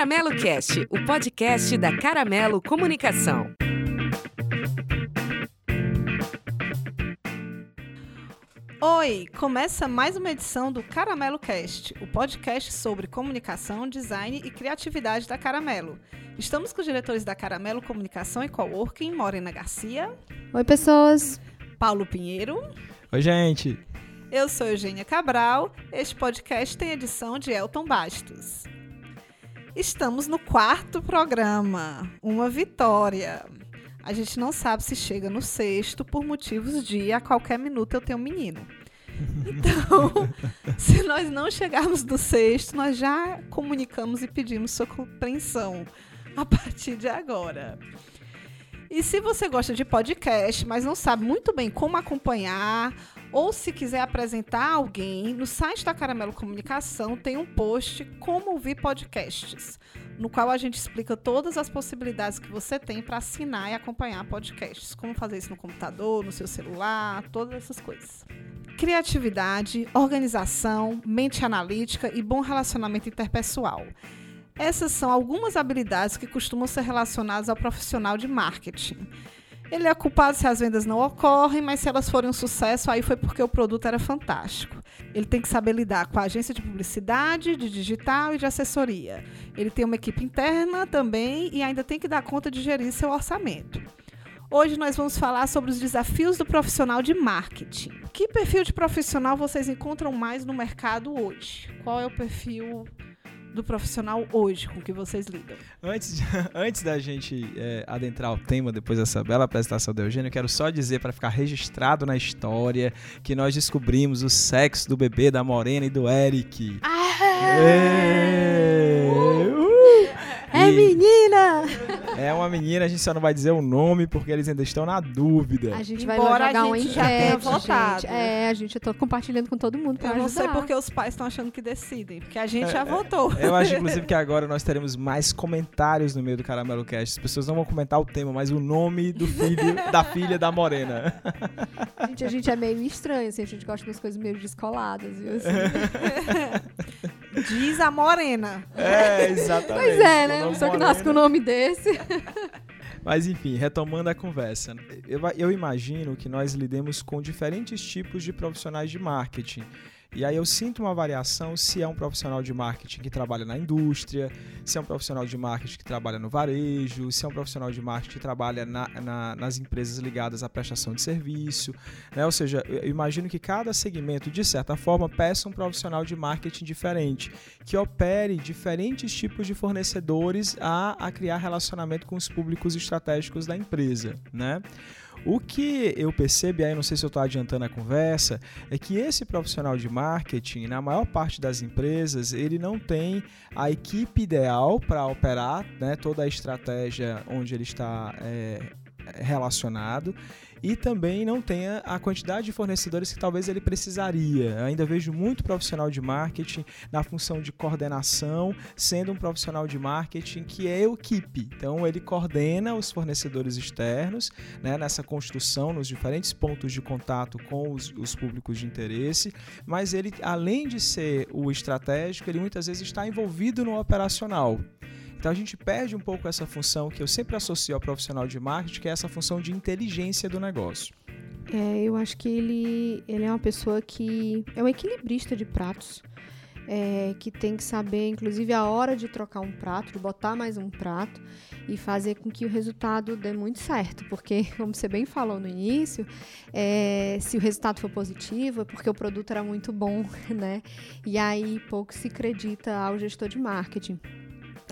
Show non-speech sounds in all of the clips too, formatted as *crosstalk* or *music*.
Caramelo Cast, o podcast da Caramelo Comunicação. Oi, começa mais uma edição do Caramelo Cast, o podcast sobre comunicação, design e criatividade da Caramelo. Estamos com os diretores da Caramelo Comunicação e Coworking, Morena Garcia. Oi, pessoas. Paulo Pinheiro. Oi, gente. Eu sou Eugênia Cabral. Este podcast tem edição de Elton Bastos. Estamos no quarto programa, uma vitória. A gente não sabe se chega no sexto por motivos de a qualquer minuto eu tenho um menino. Então, *laughs* se nós não chegarmos no sexto, nós já comunicamos e pedimos sua compreensão a partir de agora. E se você gosta de podcast, mas não sabe muito bem como acompanhar, ou se quiser apresentar alguém, no site da Caramelo Comunicação tem um post Como Ouvir Podcasts, no qual a gente explica todas as possibilidades que você tem para assinar e acompanhar podcasts. Como fazer isso no computador, no seu celular, todas essas coisas. Criatividade, organização, mente analítica e bom relacionamento interpessoal. Essas são algumas habilidades que costumam ser relacionadas ao profissional de marketing. Ele é culpado se as vendas não ocorrem, mas se elas forem um sucesso, aí foi porque o produto era fantástico. Ele tem que saber lidar com a agência de publicidade, de digital e de assessoria. Ele tem uma equipe interna também e ainda tem que dar conta de gerir seu orçamento. Hoje nós vamos falar sobre os desafios do profissional de marketing. Que perfil de profissional vocês encontram mais no mercado hoje? Qual é o perfil do profissional hoje com que vocês lidam? Antes, *laughs* antes da gente é, adentrar o tema, depois dessa bela apresentação da Eugênio, eu quero só dizer para ficar registrado na história que nós descobrimos o sexo do bebê da Morena e do Eric. Ah, é, uh, é menina! É uma menina, a gente só não vai dizer o nome porque eles ainda estão na dúvida. A gente vai Embora jogar um enquete, já tenha votado. Gente. É, a gente eu tô compartilhando com todo mundo para Eu não sei porque os pais estão achando que decidem, porque a gente é, já votou. Eu acho *laughs* inclusive que agora nós teremos mais comentários no meio do Caramelo Cast. As pessoas não vão comentar o tema, mas o nome do filho *laughs* da filha da Morena. Gente, a gente é meio estranho, assim, a gente gosta das coisas meio descoladas, viu? Assim. *laughs* Diz a Morena. É, exatamente. Pois é, né? Só que nasce com o nome desse. *laughs* Mas enfim, retomando a conversa, eu, eu imagino que nós lidemos com diferentes tipos de profissionais de marketing. E aí eu sinto uma variação se é um profissional de marketing que trabalha na indústria, se é um profissional de marketing que trabalha no varejo, se é um profissional de marketing que trabalha na, na, nas empresas ligadas à prestação de serviço. Né? Ou seja, eu imagino que cada segmento, de certa forma, peça um profissional de marketing diferente, que opere diferentes tipos de fornecedores a, a criar relacionamento com os públicos estratégicos da empresa. Né? O que eu percebo, e aí não sei se eu estou adiantando a conversa, é que esse profissional de marketing, na maior parte das empresas, ele não tem a equipe ideal para operar né, toda a estratégia onde ele está é, relacionado e também não tenha a quantidade de fornecedores que talvez ele precisaria. Eu ainda vejo muito profissional de marketing na função de coordenação, sendo um profissional de marketing que é equipe. Então ele coordena os fornecedores externos né, nessa construção nos diferentes pontos de contato com os, os públicos de interesse, mas ele, além de ser o estratégico, ele muitas vezes está envolvido no operacional. Então a gente perde um pouco essa função que eu sempre associo ao profissional de marketing, que é essa função de inteligência do negócio. É, eu acho que ele, ele é uma pessoa que é um equilibrista de pratos. É, que tem que saber, inclusive, a hora de trocar um prato, de botar mais um prato e fazer com que o resultado dê muito certo. Porque, *laughs* como você bem falou no início, é, se o resultado for positivo, é porque o produto era muito bom, *laughs* né? E aí pouco se acredita ao gestor de marketing.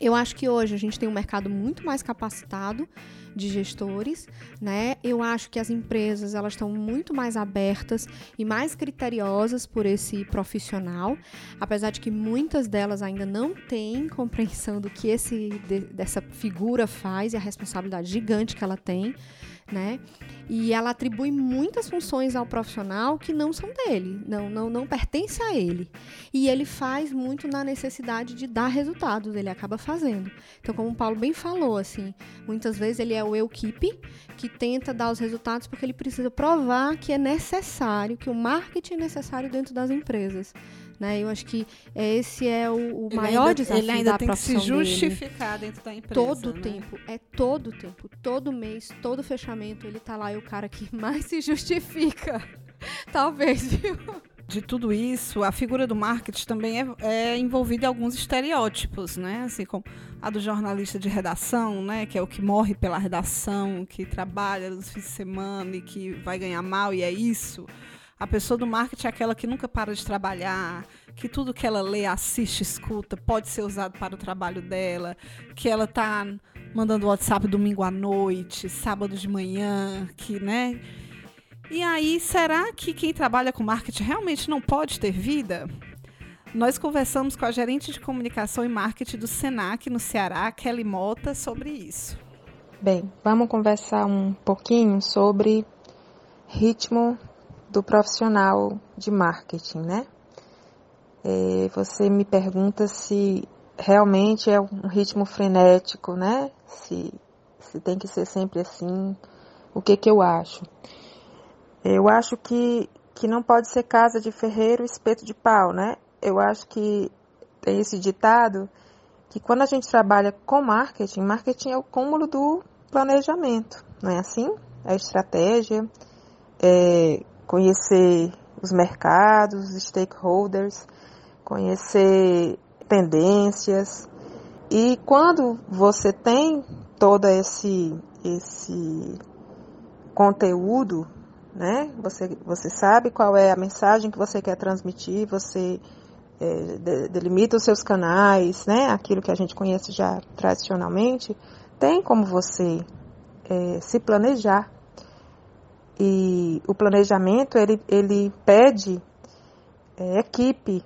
Eu acho que hoje a gente tem um mercado muito mais capacitado de gestores, né? Eu acho que as empresas elas estão muito mais abertas e mais criteriosas por esse profissional, apesar de que muitas delas ainda não têm compreensão do que esse de, dessa figura faz e a responsabilidade gigante que ela tem né? E ela atribui muitas funções ao profissional que não são dele, não, não, não pertence a ele. E ele faz muito na necessidade de dar resultados, ele acaba fazendo. Então, como o Paulo bem falou, assim, muitas vezes ele é o equipe que tenta dar os resultados porque ele precisa provar que é necessário, que o marketing é necessário dentro das empresas. Né? Eu acho que esse é o, o maior ainda, desafio ele ainda da tem que se profissão dele. justificar dentro da empresa. Todo né? tempo, é todo tempo, todo mês, todo fechamento, ele tá lá o cara que mais se justifica. *laughs* Talvez, viu? de tudo isso, a figura do marketing também é, é, envolvida em alguns estereótipos, né? Assim como a do jornalista de redação, né? Que é o que morre pela redação, que trabalha nos fins de semana e que vai ganhar mal e é isso. A pessoa do marketing é aquela que nunca para de trabalhar, que tudo que ela lê, assiste, escuta pode ser usado para o trabalho dela, que ela tá mandando WhatsApp domingo à noite, sábado de manhã, que, né? E aí, será que quem trabalha com marketing realmente não pode ter vida? Nós conversamos com a gerente de comunicação e marketing do Senac no Ceará, Kelly Mota, sobre isso. Bem, vamos conversar um pouquinho sobre ritmo do profissional de marketing, né? É, você me pergunta se realmente é um ritmo frenético, né? Se, se tem que ser sempre assim. O que que eu acho? Eu acho que, que não pode ser casa de ferreiro espeto de pau, né? Eu acho que tem esse ditado que quando a gente trabalha com marketing, marketing é o cúmulo do planejamento, não é assim? A estratégia, é conhecer os mercados, os stakeholders, conhecer tendências. E quando você tem todo esse, esse conteúdo né? Você, você sabe qual é a mensagem que você quer transmitir, você é, de, delimita os seus canais, né? Aquilo que a gente conhece já tradicionalmente, tem como você é, se planejar. E o planejamento, ele, ele pede é, equipe.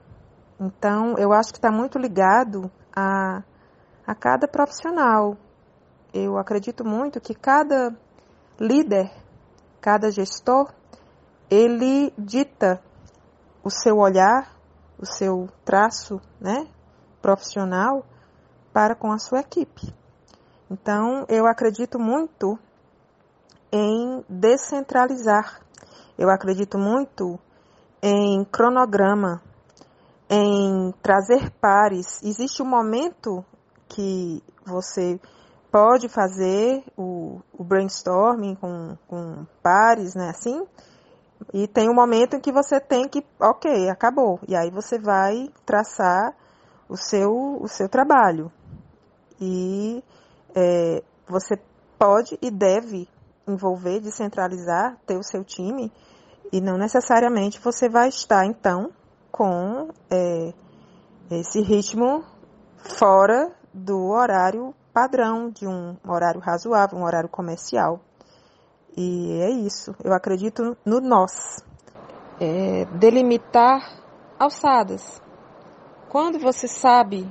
Então, eu acho que está muito ligado a, a cada profissional. Eu acredito muito que cada líder cada gestor, ele dita o seu olhar, o seu traço, né, profissional para com a sua equipe. Então, eu acredito muito em descentralizar. Eu acredito muito em cronograma, em trazer pares. Existe um momento que você pode fazer o, o brainstorming com, com pares, né, assim, e tem um momento em que você tem que, ok, acabou, e aí você vai traçar o seu, o seu trabalho. E é, você pode e deve envolver, descentralizar, ter o seu time, e não necessariamente você vai estar, então, com é, esse ritmo fora do horário padrão, de um horário razoável, um horário comercial. E é isso. Eu acredito no nós. É delimitar alçadas. Quando você sabe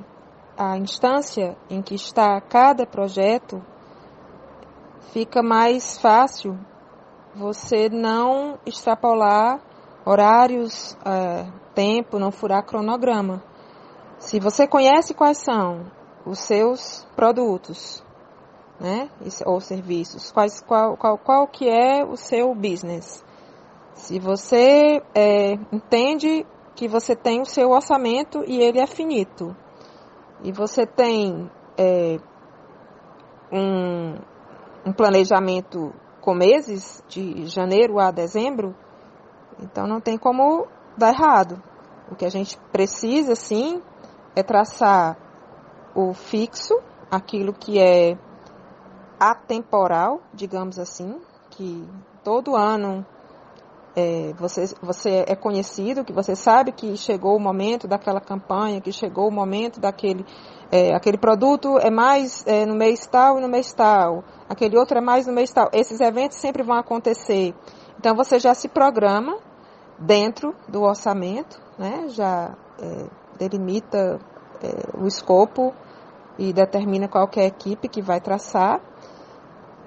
a instância em que está cada projeto, fica mais fácil você não extrapolar horários, é, tempo, não furar cronograma. Se você conhece quais são os seus produtos, né, ou serviços, quais, qual, qual, qual que é o seu business. Se você é, entende que você tem o seu orçamento e ele é finito, e você tem é, um, um planejamento com meses, de janeiro a dezembro, então não tem como dar errado. O que a gente precisa, sim, é traçar o fixo, aquilo que é atemporal, digamos assim, que todo ano é, você, você é conhecido, que você sabe que chegou o momento daquela campanha, que chegou o momento daquele é, aquele produto é mais é, no mês tal e no mês tal, aquele outro é mais no mês tal. Esses eventos sempre vão acontecer. Então você já se programa dentro do orçamento, né? já é, delimita é, o escopo e determina qual é a equipe que vai traçar.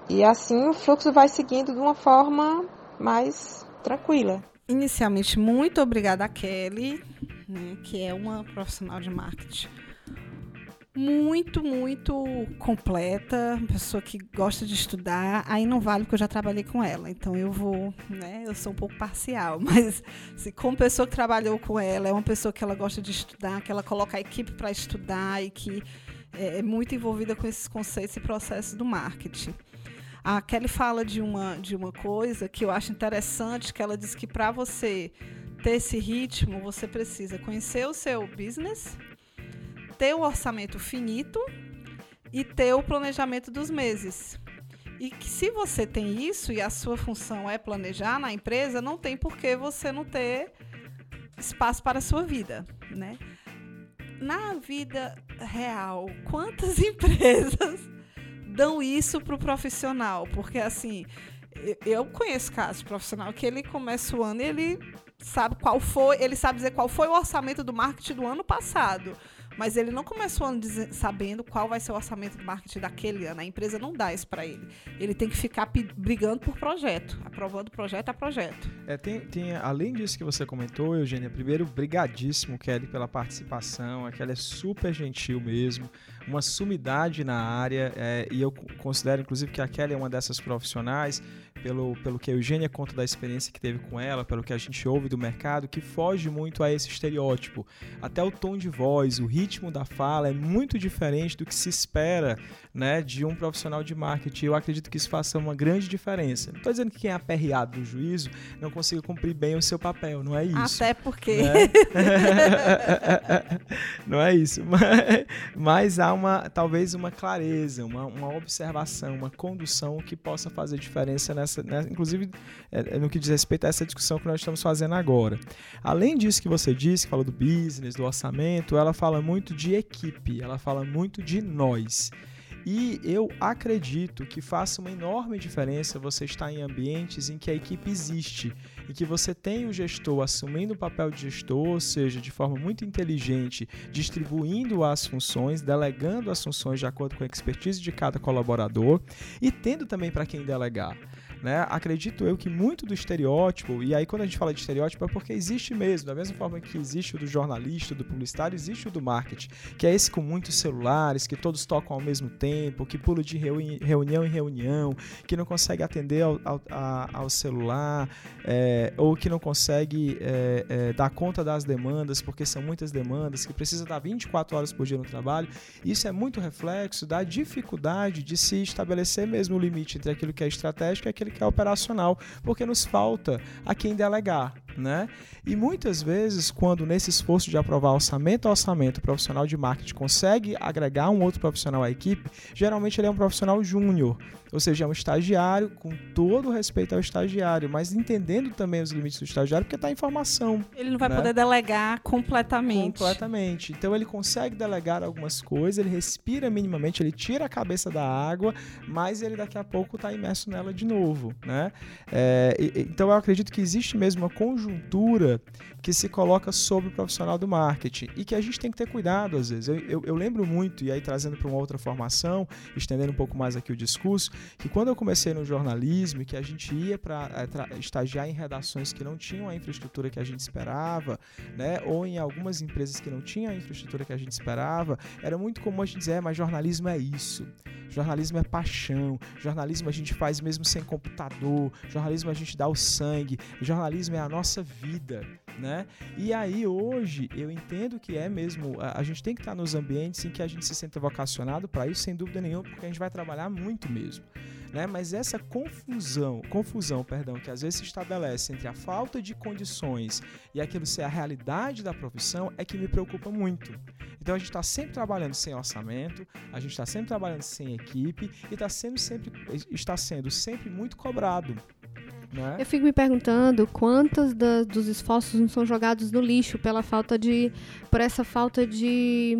E assim o fluxo vai seguindo de uma forma mais tranquila. Inicialmente, muito obrigada a Kelly, né, que é uma profissional de marketing muito, muito completa, pessoa que gosta de estudar. Aí não vale porque eu já trabalhei com ela, então eu vou, né? Eu sou um pouco parcial, *laughs* mas se como pessoa que trabalhou com ela, é uma pessoa que ela gosta de estudar, que ela coloca a equipe para estudar e que é, é muito envolvida com esses conceitos e processos do marketing. A Kelly fala de uma, de uma coisa que eu acho interessante, que ela diz que para você ter esse ritmo, você precisa conhecer o seu business, ter o orçamento finito e ter o planejamento dos meses. E que se você tem isso e a sua função é planejar na empresa, não tem por que você não ter espaço para a sua vida, né? Na vida real, quantas *laughs* empresas dão isso para o profissional? Porque assim, eu conheço casos de profissional que ele começa o ano e ele sabe qual foi, ele sabe dizer qual foi o orçamento do marketing do ano passado. Mas ele não começou sabendo qual vai ser o orçamento de marketing daquele ano. A empresa não dá isso para ele. Ele tem que ficar brigando por projeto, aprovando projeto a projeto. É, tem, tem, além disso que você comentou, Eugênia, primeiro, brigadíssimo, Kelly, pela participação. A Kelly é super gentil mesmo, uma sumidade na área. É, e eu considero, inclusive, que a Kelly é uma dessas profissionais pelo, pelo que a Eugênia conta da experiência que teve com ela, pelo que a gente ouve do mercado, que foge muito a esse estereótipo. Até o tom de voz, o ritmo da fala é muito diferente do que se espera né, de um profissional de marketing. Eu acredito que isso faça uma grande diferença. Não estou dizendo que quem é aperreado no juízo não consiga cumprir bem o seu papel, não é isso. Até porque. Né? *laughs* não é isso. Mas, *laughs* mas, há uma, talvez uma clareza, uma, uma observação, uma condução que possa fazer diferença nessa né, inclusive é, é, no que diz respeito a essa discussão que nós estamos fazendo agora. Além disso que você disse, que falou do business, do orçamento, ela fala muito de equipe, ela fala muito de nós. E eu acredito que faça uma enorme diferença você estar em ambientes em que a equipe existe e que você tem o gestor assumindo o papel de gestor, ou seja, de forma muito inteligente, distribuindo as funções, delegando as funções de acordo com a expertise de cada colaborador e tendo também para quem delegar. Né? Acredito eu que muito do estereótipo, e aí quando a gente fala de estereótipo é porque existe mesmo, da mesma forma que existe o do jornalista, do publicitário, existe o do marketing, que é esse com muitos celulares, que todos tocam ao mesmo tempo, que pula de reunião em reunião, que não consegue atender ao, ao, ao celular, é, ou que não consegue é, é, dar conta das demandas, porque são muitas demandas, que precisa estar 24 horas por dia no trabalho. Isso é muito reflexo da dificuldade de se estabelecer mesmo o limite entre aquilo que é estratégico e aquilo que é operacional, porque nos falta a quem delegar. Né? E muitas vezes, quando nesse esforço de aprovar orçamento a orçamento, o profissional de marketing consegue agregar um outro profissional à equipe, geralmente ele é um profissional júnior, ou seja, é um estagiário, com todo o respeito ao estagiário, mas entendendo também os limites do estagiário, porque está em formação. Ele não vai né? poder delegar completamente. Completamente. Então ele consegue delegar algumas coisas, ele respira minimamente, ele tira a cabeça da água, mas ele daqui a pouco está imerso nela de novo. Né? É, então eu acredito que existe mesmo uma conjuntura que se coloca sobre o profissional do marketing e que a gente tem que ter cuidado às vezes. Eu, eu, eu lembro muito, e aí trazendo para uma outra formação, estendendo um pouco mais aqui o discurso, que quando eu comecei no jornalismo e que a gente ia para é, estagiar em redações que não tinham a infraestrutura que a gente esperava, né, ou em algumas empresas que não tinham a infraestrutura que a gente esperava, era muito comum a gente dizer, é, mas jornalismo é isso. Jornalismo é paixão, jornalismo a gente faz mesmo sem computador, jornalismo a gente dá o sangue, jornalismo é a nossa vida né? E aí hoje eu entendo que é mesmo, a, a gente tem que estar nos ambientes em que a gente se sente vocacionado para isso, sem dúvida nenhuma, porque a gente vai trabalhar muito mesmo. Né? Mas essa confusão, confusão, perdão, que às vezes se estabelece entre a falta de condições e aquilo ser a realidade da profissão é que me preocupa muito. Então a gente está sempre trabalhando sem orçamento, a gente está sempre trabalhando sem equipe e está sendo sempre está sendo sempre muito cobrado. Né? Eu fico me perguntando quantos da, dos esforços não são jogados no lixo pela falta de, por essa falta de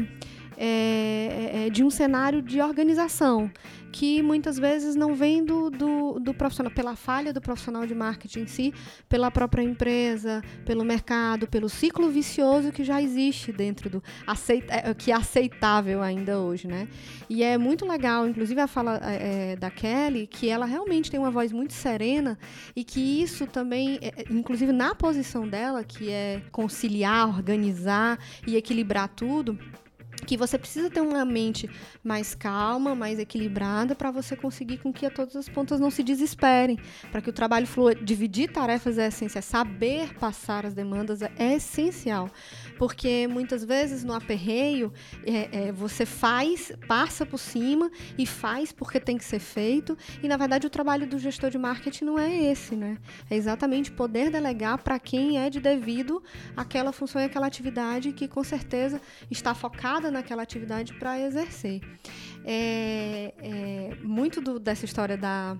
é, é, é, de um cenário de organização que muitas vezes não vem do, do, do, profissional, pela falha do profissional de marketing em si, pela própria empresa, pelo mercado, pelo ciclo vicioso que já existe dentro do aceita, é, que é aceitável ainda hoje, né? E é muito legal, inclusive a fala é, da Kelly, que ela realmente tem uma voz muito serena e que isso também, é, inclusive na posição dela, que é conciliar, organizar e equilibrar tudo que você precisa ter uma mente mais calma, mais equilibrada para você conseguir com que a todas as pontas não se desesperem, para que o trabalho flua. Dividir tarefas é essencial, saber passar as demandas é essencial, porque muitas vezes no aperreio é, é, você faz, passa por cima e faz porque tem que ser feito e na verdade o trabalho do gestor de marketing não é esse, né? É exatamente poder delegar para quem é de devido aquela função e aquela atividade que com certeza está focada naquela atividade para exercer. É, é, muito do, dessa história da,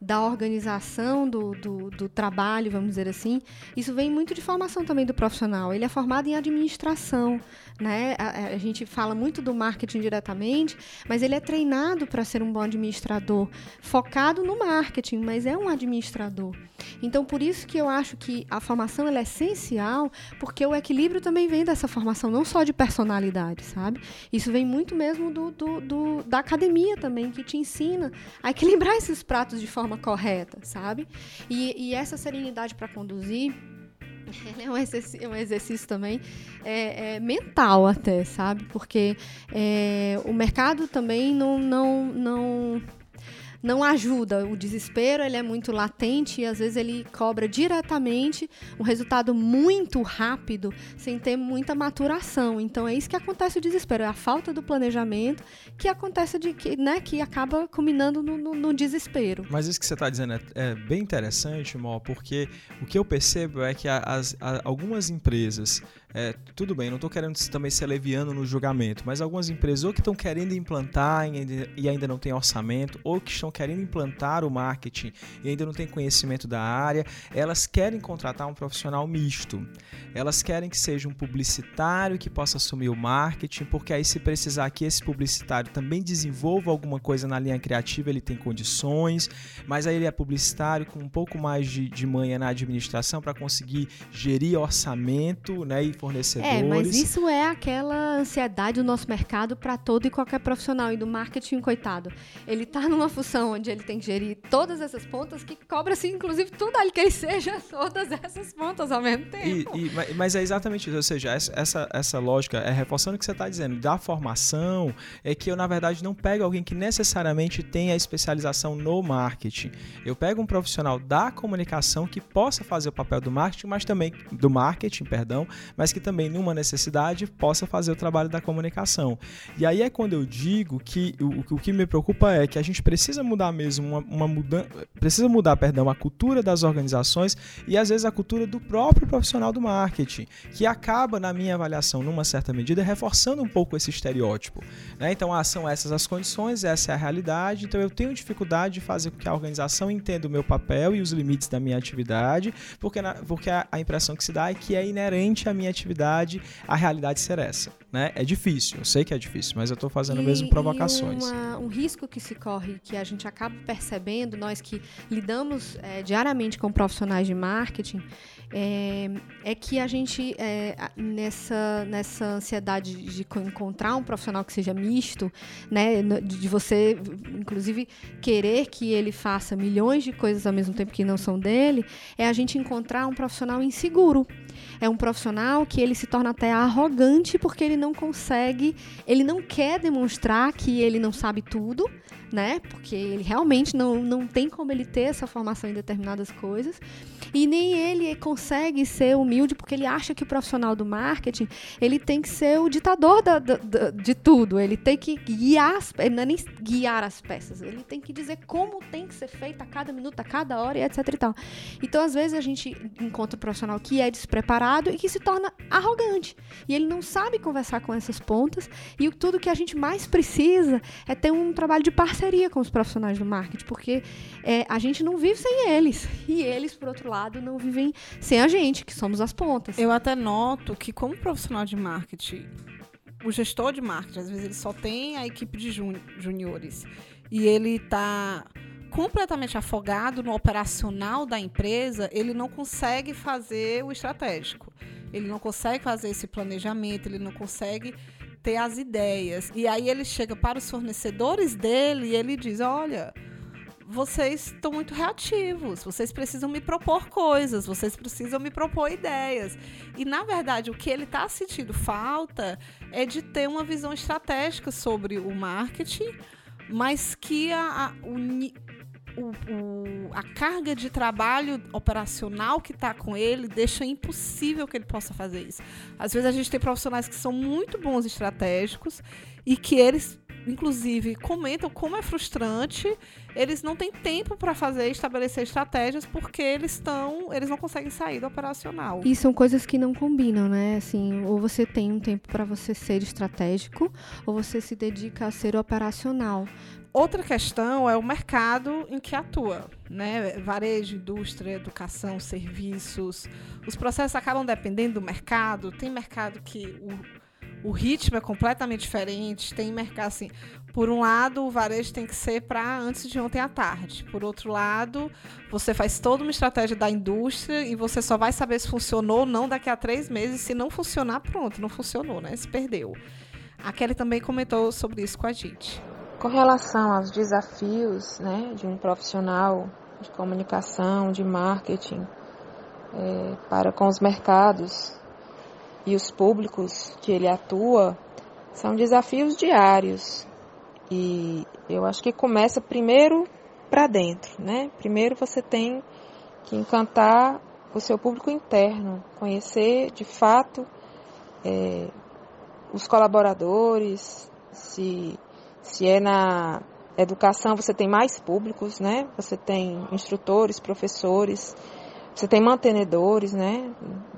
da organização do, do, do, trabalho, vamos dizer assim, isso vem muito de formação também do profissional. Ele é formado em administração, né? A, a gente fala muito do marketing diretamente, mas ele é treinado para ser um bom administrador, focado no marketing, mas é um administrador. Então, por isso que eu acho que a formação é essencial, porque o equilíbrio também vem dessa formação, não só de personalidade, sabe? Isso vem muito mesmo do, do, do da academia também, que te ensina a equilibrar *laughs* esses pratos de forma correta, sabe? E, e essa serenidade para conduzir *laughs* é um exercício, é um exercício também é, é, mental até, sabe? Porque é, o mercado também não, não, não não ajuda. O desespero ele é muito latente e às vezes ele cobra diretamente um resultado muito rápido, sem ter muita maturação. Então é isso que acontece o desespero, é a falta do planejamento que acontece de que, né, que acaba culminando no, no, no desespero. Mas isso que você está dizendo é, é, bem interessante, Mó, porque o que eu percebo é que as, as algumas empresas é, tudo bem, não estou querendo também ser leviano no julgamento, mas algumas empresas ou que estão querendo implantar e ainda não tem orçamento, ou que estão querendo implantar o marketing e ainda não tem conhecimento da área, elas querem contratar um profissional misto. Elas querem que seja um publicitário que possa assumir o marketing, porque aí se precisar que esse publicitário também desenvolva alguma coisa na linha criativa, ele tem condições, mas aí ele é publicitário com um pouco mais de, de manha na administração para conseguir gerir orçamento né, e fornecedores. É, mas isso é aquela ansiedade do nosso mercado para todo e qualquer profissional. E do marketing, coitado. Ele está numa função onde ele tem que gerir todas essas pontas que cobra-se, inclusive, tudo ali que ele seja *laughs* todas essas pontas ao mesmo tempo. E, e, mas é exatamente isso. Ou seja, essa, essa lógica é reforçando o que você está dizendo. Da formação, é que eu, na verdade, não pego alguém que necessariamente tenha especialização no marketing. Eu pego um profissional da comunicação que possa fazer o papel do marketing, mas também do marketing, perdão, mas mas que também, numa necessidade, possa fazer o trabalho da comunicação. E aí é quando eu digo que o, o que me preocupa é que a gente precisa mudar mesmo uma, uma mudança, precisa mudar, perdão, a cultura das organizações e às vezes a cultura do próprio profissional do marketing, que acaba, na minha avaliação, numa certa medida, reforçando um pouco esse estereótipo. Né? Então, ah, são essas as condições, essa é a realidade, então eu tenho dificuldade de fazer com que a organização entenda o meu papel e os limites da minha atividade, porque, na, porque a, a impressão que se dá é que é inerente à minha atividade a realidade ser essa. Né? É difícil, eu sei que é difícil, mas eu estou fazendo e, mesmo provocações. Uma, um risco que se corre, que a gente acaba percebendo, nós que lidamos é, diariamente com profissionais de marketing, é, é que a gente, é, nessa, nessa ansiedade de encontrar um profissional que seja misto, né, de você, inclusive, querer que ele faça milhões de coisas ao mesmo tempo que não são dele, é a gente encontrar um profissional inseguro. É um profissional que ele se torna até arrogante porque ele não consegue, ele não quer demonstrar que ele não sabe tudo, né? Porque ele realmente não, não tem como ele ter essa formação em determinadas coisas. E nem ele consegue ser humilde porque ele acha que o profissional do marketing ele tem que ser o ditador da, da, da, de tudo. Ele tem que guiar, as, não é nem guiar as peças, ele tem que dizer como tem que ser feito a cada minuto, a cada hora e etc e tal. Então, às vezes, a gente encontra um profissional que é despreparado e que se torna arrogante. E ele não sabe conversar com essas pontas. E tudo que a gente mais precisa é ter um trabalho de parceria com os profissionais do marketing, porque é, a gente não vive sem eles. E eles, por outro lado, lado não vivem sem a gente, que somos as pontas. Eu até noto que, como profissional de marketing, o gestor de marketing, às vezes ele só tem a equipe de juniores e ele está completamente afogado no operacional da empresa, ele não consegue fazer o estratégico. Ele não consegue fazer esse planejamento, ele não consegue ter as ideias. E aí ele chega para os fornecedores dele e ele diz: Olha, vocês estão muito reativos, vocês precisam me propor coisas, vocês precisam me propor ideias. E, na verdade, o que ele está sentindo falta é de ter uma visão estratégica sobre o marketing, mas que a, a o, o, o, a carga de trabalho operacional que está com ele deixa impossível que ele possa fazer isso. Às vezes a gente tem profissionais que são muito bons estratégicos e que eles, inclusive, comentam como é frustrante. Eles não têm tempo para fazer estabelecer estratégias porque eles estão, eles não conseguem sair do operacional. E são coisas que não combinam, né? Assim, ou você tem um tempo para você ser estratégico, ou você se dedica a ser operacional. Outra questão é o mercado em que atua, né? Varejo, indústria, educação, serviços. Os processos acabam dependendo do mercado. Tem mercado que o, o ritmo é completamente diferente. Tem mercado assim. Por um lado, o varejo tem que ser para antes de ontem à tarde. Por outro lado, você faz toda uma estratégia da indústria e você só vai saber se funcionou ou não daqui a três meses. Se não funcionar, pronto, não funcionou, né? Se perdeu. A Kelly também comentou sobre isso com a gente. Com relação aos desafios né, de um profissional de comunicação, de marketing, é, para com os mercados e os públicos que ele atua, são desafios diários. E eu acho que começa primeiro para dentro, né? Primeiro você tem que encantar o seu público interno, conhecer de fato é, os colaboradores, se se é na educação, você tem mais públicos, né? Você tem instrutores, professores, você tem mantenedores, né?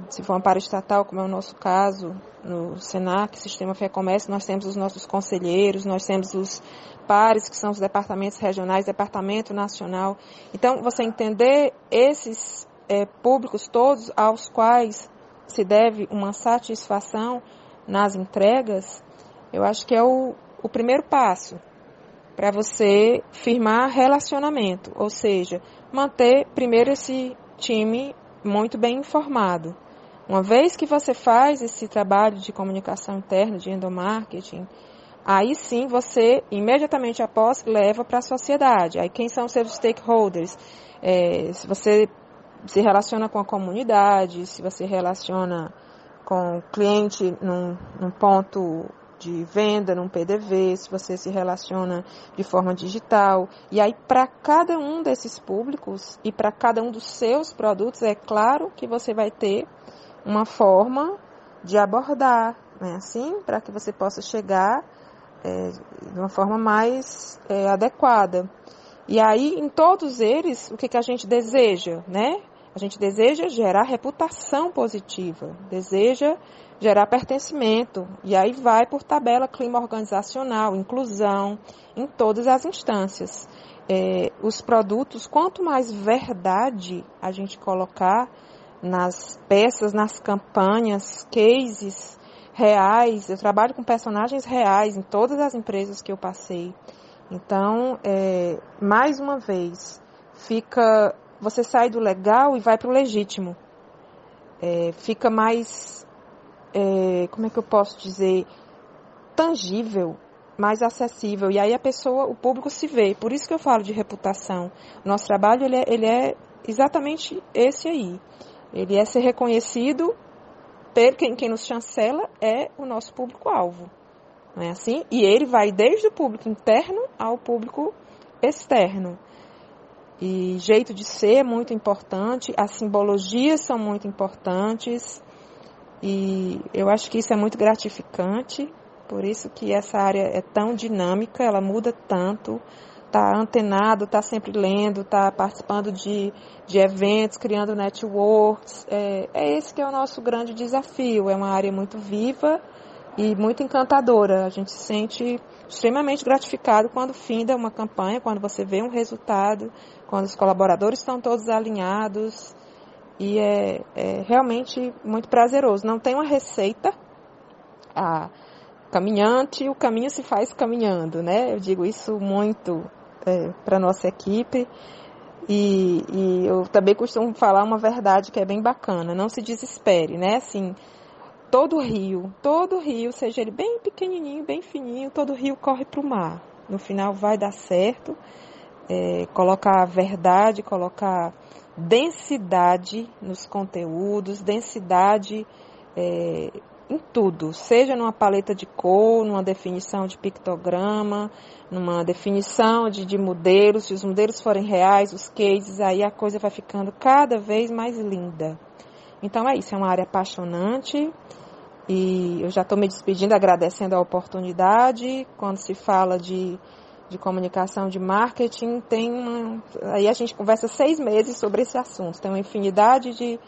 Se for uma estatal, como é o nosso caso, no SENAC, Sistema Fé Comércio, nós temos os nossos conselheiros, nós temos os pares, que são os departamentos regionais, departamento nacional. Então, você entender esses é, públicos todos aos quais se deve uma satisfação nas entregas, eu acho que é o, o primeiro passo para você firmar relacionamento, ou seja, manter primeiro esse time muito bem informado. Uma vez que você faz esse trabalho de comunicação interna, de endomarketing, aí sim você imediatamente após leva para a sociedade. Aí quem são seus stakeholders? É, se você se relaciona com a comunidade, se você relaciona com o cliente num, num ponto de venda num PDV, se você se relaciona de forma digital. E aí, para cada um desses públicos e para cada um dos seus produtos, é claro que você vai ter uma forma de abordar, né? assim, para que você possa chegar é, de uma forma mais é, adequada. E aí, em todos eles, o que, que a gente deseja, né? A gente deseja gerar reputação positiva, deseja gerar pertencimento. E aí vai por tabela clima organizacional, inclusão, em todas as instâncias. É, os produtos, quanto mais verdade a gente colocar nas peças, nas campanhas, cases reais, eu trabalho com personagens reais em todas as empresas que eu passei. Então, é, mais uma vez, fica, você sai do legal e vai para o legítimo. É, fica mais é, como é que eu posso dizer, tangível, mais acessível. E aí a pessoa, o público se vê. Por isso que eu falo de reputação. Nosso trabalho ele é, ele é exatamente esse aí. Ele é ser reconhecido por quem, quem nos chancela é o nosso público-alvo. Não é assim? E ele vai desde o público interno ao público externo. E jeito de ser é muito importante, as simbologias são muito importantes. E eu acho que isso é muito gratificante, por isso que essa área é tão dinâmica, ela muda tanto, está antenado, está sempre lendo, está participando de, de eventos, criando networks. É, é esse que é o nosso grande desafio. É uma área muito viva e muito encantadora. A gente se sente extremamente gratificado quando finda uma campanha, quando você vê um resultado, quando os colaboradores estão todos alinhados. E é, é realmente muito prazeroso. Não tem uma receita. Ah, caminhante, o caminho se faz caminhando, né? Eu digo isso muito é, para nossa equipe. E, e, eu também costumo falar uma verdade que é bem bacana, não se desespere, né? Assim, todo rio, todo rio, seja ele bem pequenininho, bem fininho, todo rio corre para o mar. No final vai dar certo. É, colocar verdade, colocar densidade nos conteúdos, densidade é, em tudo, seja numa paleta de cor, numa definição de pictograma, numa definição de, de modelos, se os modelos forem reais, os cases, aí a coisa vai ficando cada vez mais linda. Então é isso, é uma área apaixonante e eu já estou me despedindo, agradecendo a oportunidade. Quando se fala de, de comunicação, de marketing, tem uma, aí a gente conversa seis meses sobre esse assunto, tem uma infinidade de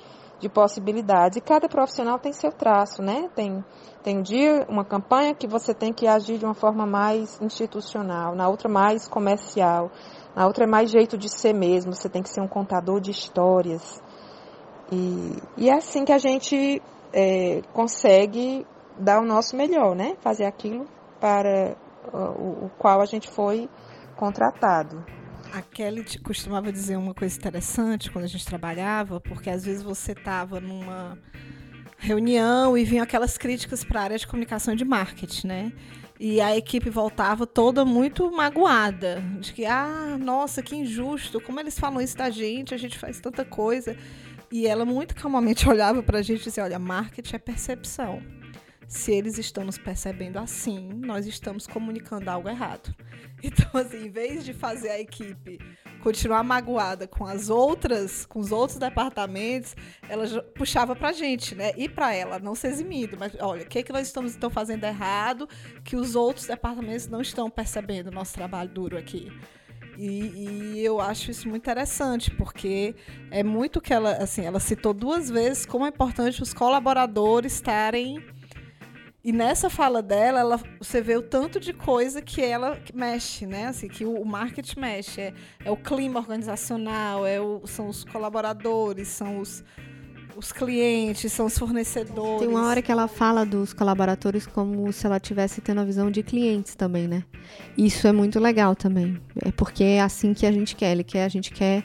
de possibilidades. E cada profissional tem seu traço, né? Tem, tem um dia, uma campanha que você tem que agir de uma forma mais institucional, na outra mais comercial, na outra é mais jeito de ser mesmo, você tem que ser um contador de histórias. E, e é assim que a gente é, consegue dar o nosso melhor, né? Fazer aquilo para o, o qual a gente foi contratado. A Kelly costumava dizer uma coisa interessante quando a gente trabalhava, porque às vezes você estava numa reunião e vinham aquelas críticas para a área de comunicação e de marketing, né? E a equipe voltava toda muito magoada, de que, ah, nossa, que injusto, como eles falam isso da gente, a gente faz tanta coisa. E ela muito calmamente *laughs* olhava para a gente e dizia, olha, marketing é percepção. Se eles estão nos percebendo assim, nós estamos comunicando algo errado. *laughs* Então, assim, em vez de fazer a equipe continuar magoada com as outras, com os outros departamentos, ela puxava pra gente, né? E para ela, não se eximindo, mas olha, o que, é que nós estamos então fazendo errado que os outros departamentos não estão percebendo o nosso trabalho duro aqui. E, e, eu acho isso muito interessante, porque é muito que ela, assim, ela citou duas vezes como é importante os colaboradores estarem e nessa fala dela, ela, você vê o tanto de coisa que ela mexe, né? Assim, que o, marketing mexe. É, é, o clima organizacional, é o, são os colaboradores, são os, os clientes, são os fornecedores. Tem uma hora que ela fala dos colaboradores como se ela tivesse tendo a visão de clientes também, né? Isso é muito legal também. É porque é assim que a gente quer. Ele quer, a gente quer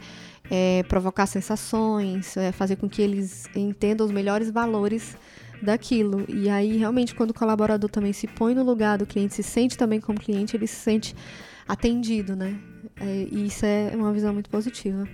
é, provocar sensações, é, fazer com que eles entendam os melhores valores daquilo. E aí, realmente, quando o colaborador também se põe no lugar do cliente, se sente também como cliente, ele se sente atendido, né? É, e isso é uma visão muito positiva.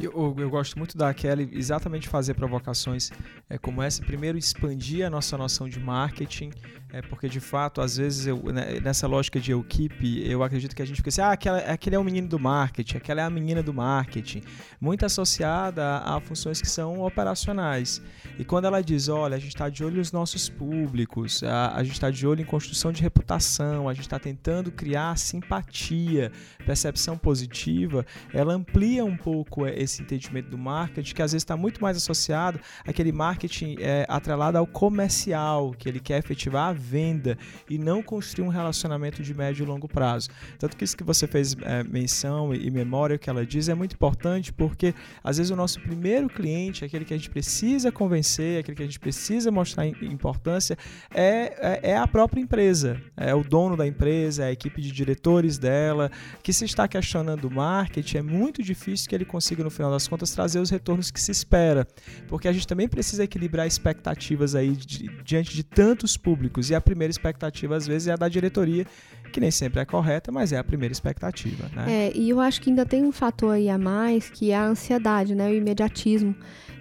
Eu, eu, gosto muito da Kelly exatamente fazer provocações é, como essa. Primeiro, expandir a nossa noção de marketing, é, porque de fato, às vezes, eu, né, nessa lógica de equipe, eu acredito que a gente fica assim: ah, aquela, aquele é o menino do marketing, aquela é a menina do marketing, muito associada a, a funções que são operacionais. E quando ela diz: olha, a gente está de olho nos nossos públicos, a, a gente está de olho em construção de reputação, a gente está tentando criar simpatia, percepção positiva, ela amplia um pouco é, esse entendimento do marketing, que às vezes está muito mais associado àquele marketing é, atrelado ao comercial, que ele quer efetivar a venda e não construir um relacionamento de médio e longo prazo. Tanto que isso que você fez é, menção e, memória que ela diz é muito importante, porque às vezes o nosso primeiro cliente, aquele que a gente precisa convencer, aquele que a gente precisa mostrar importância, é, é, é a própria empresa, é o dono da empresa, é a equipe de diretores dela, que se está questionando o marketing, é muito difícil que ele consiga no final das contas, trazer os retornos que se espera. Porque a gente também precisa equilibrar expectativas aí de, diante de tantos públicos. E a primeira expectativa, às vezes, é a da diretoria, que nem sempre é correta, mas é a primeira expectativa. Né? É, e eu acho que ainda tem um fator aí a mais, que é a ansiedade, né? o imediatismo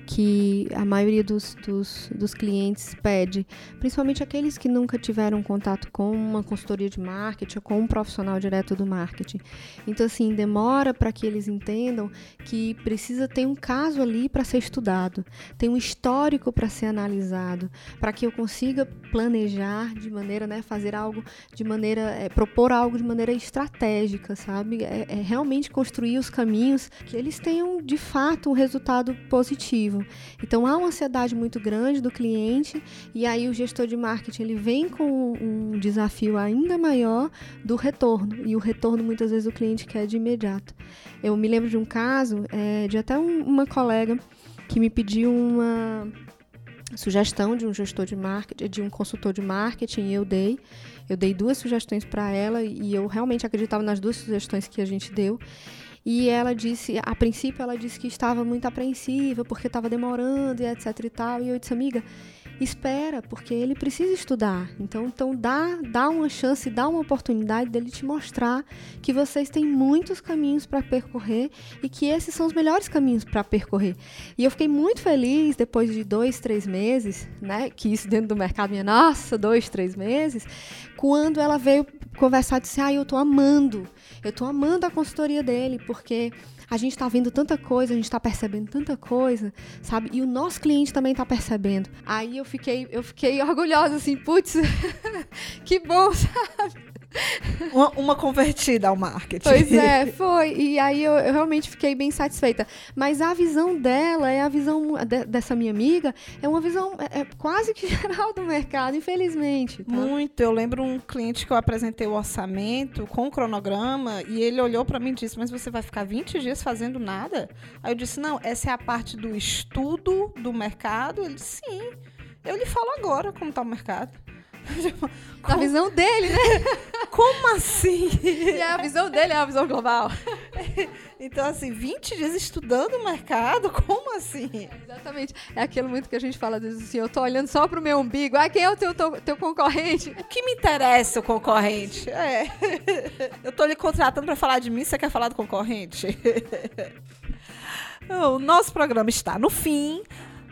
que a maioria dos, dos, dos, clientes pede, principalmente aqueles que nunca tiveram contato com uma consultoria de marketing ou com um profissional direto do marketing. Então, assim, demora para que eles entendam que precisa ter um caso ali para ser estudado, tem um histórico para ser analisado, para que eu consiga planejar de maneira, né, fazer algo de maneira, é, propor algo de maneira estratégica, sabe? É, é realmente construir os caminhos que eles tenham de fato um resultado positivo. Então há uma ansiedade muito grande do cliente e aí o gestor de marketing ele vem com um desafio ainda maior do retorno e o retorno muitas vezes o cliente quer de imediato. Eu me lembro de um caso é, de até um, uma colega que me pediu uma sugestão de um gestor de marketing, de um consultor de marketing, e eu dei. Eu dei duas sugestões para ela e eu realmente acreditava nas duas sugestões que a gente deu. E ela disse, a princípio ela disse que estava muito apreensiva porque estava demorando e etc e tal. E eu disse, amiga, espera, porque ele precisa estudar. Então, então dá, dá uma chance, dá uma oportunidade dele te mostrar que vocês têm muitos caminhos para percorrer e que esses são os melhores caminhos para percorrer. E eu fiquei muito feliz depois de dois, três meses, né? Que isso dentro do mercado minha, nossa, dois, três meses, quando ela veio conversar e disse, ah, eu tô amando, eu tô amando a consultoria dele, porque a gente está vendo tanta coisa, a gente está percebendo tanta coisa, sabe? E o nosso cliente também está percebendo. Aí eu fiquei, eu fiquei *laughs* orgulhosa, assim, putz, *laughs* que bom, sabe? Uma, uma, convertida ao marketing. Pois é, *laughs* foi. E aí eu, eu, realmente fiquei bem satisfeita. Mas a visão dela, é a visão de, dessa minha amiga, é uma visão é, é quase que *laughs* geral do mercado, infelizmente. Tá? Muito. Eu lembro um cliente que eu apresentei o orçamento com o cronograma e ele olhou para mim e disse: Mas você vai ficar 20 dias fazendo nada? Aí eu disse: Não, essa é a parte do estudo do mercado. Ele disse: Sim. Eu lhe falo agora como está o mercado. *laughs* Na visão dele, né? *laughs* Como assim? E é a visão dele é a visão global. *laughs* Então, assim, 20 dias estudando o mercado? Como assim? exatamente. É aquilo muito que a gente fala, assim, eu tô olhando só pro meu umbigo. Ah, quem é o teu, teu, teu concorrente? O que me interessa o concorrente? É. Eu tô lhe contratando para falar de mim, você quer falar do concorrente? O nosso programa está no fim.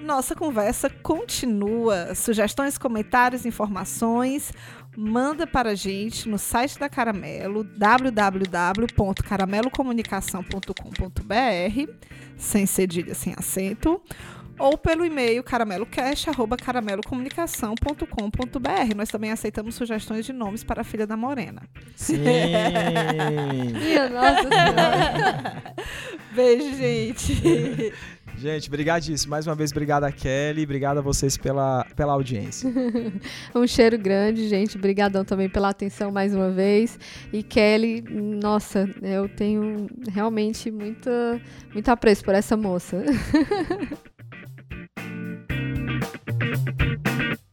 Nossa conversa continua. Sugestões, comentários, informações, manda para a gente no site da Caramelo, www.caramelocomunicação.com.br, sem cedilha, sem acento, ou pelo e-mail caramelocast@caramelocomunicação.com.br. Nós também aceitamos sugestões de nomes para a filha da Morena. Sim. *laughs* Minha nossa senhora. *laughs* Beijo, gente. *laughs* Gente, brigadíssimo. Mais uma vez, obrigado a Kelly, obrigado a vocês pela, pela audiência. um cheiro grande, gente. Obrigadão também pela atenção mais uma vez. E Kelly, nossa, eu tenho realmente muita, muito apreço por essa moça. thank you